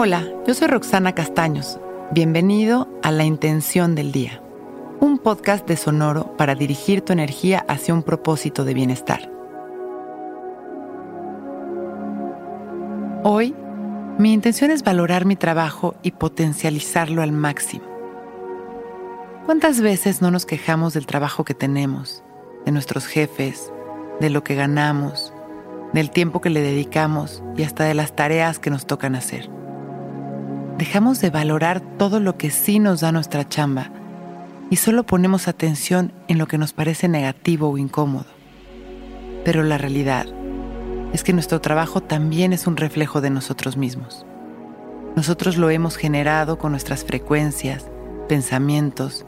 Hola, yo soy Roxana Castaños. Bienvenido a La Intención del Día, un podcast de Sonoro para dirigir tu energía hacia un propósito de bienestar. Hoy, mi intención es valorar mi trabajo y potencializarlo al máximo. ¿Cuántas veces no nos quejamos del trabajo que tenemos, de nuestros jefes, de lo que ganamos, del tiempo que le dedicamos y hasta de las tareas que nos tocan hacer? Dejamos de valorar todo lo que sí nos da nuestra chamba y solo ponemos atención en lo que nos parece negativo o incómodo. Pero la realidad es que nuestro trabajo también es un reflejo de nosotros mismos. Nosotros lo hemos generado con nuestras frecuencias, pensamientos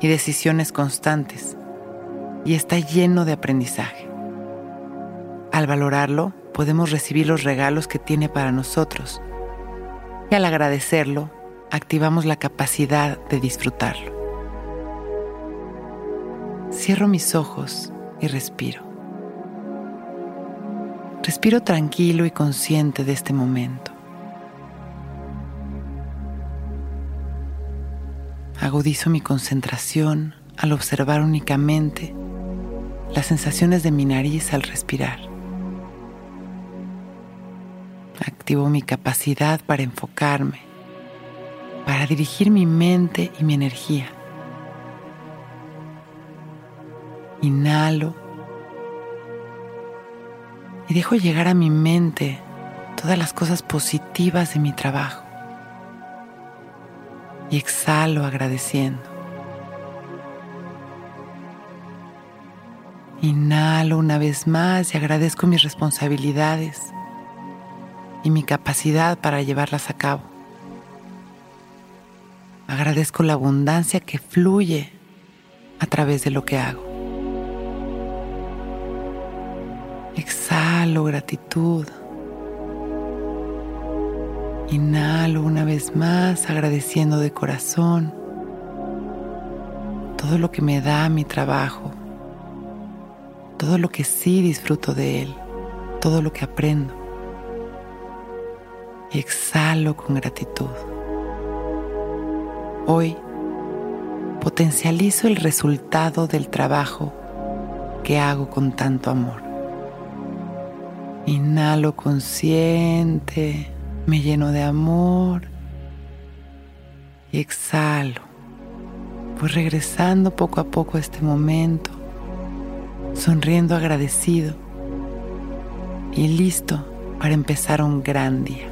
y decisiones constantes, y está lleno de aprendizaje. Al valorarlo, podemos recibir los regalos que tiene para nosotros, al agradecerlo, activamos la capacidad de disfrutarlo. Cierro mis ojos y respiro. Respiro tranquilo y consciente de este momento. Agudizo mi concentración al observar únicamente las sensaciones de mi nariz al respirar. Activo mi capacidad para enfocarme, para dirigir mi mente y mi energía. Inhalo y dejo llegar a mi mente todas las cosas positivas de mi trabajo y exhalo agradeciendo. Inhalo una vez más y agradezco mis responsabilidades y mi capacidad para llevarlas a cabo. Agradezco la abundancia que fluye a través de lo que hago. Exhalo gratitud. Inhalo una vez más agradeciendo de corazón todo lo que me da mi trabajo, todo lo que sí disfruto de él, todo lo que aprendo. Y exhalo con gratitud. Hoy potencializo el resultado del trabajo que hago con tanto amor. Inhalo consciente me lleno de amor y exhalo. Voy regresando poco a poco a este momento, sonriendo agradecido y listo para empezar un gran día.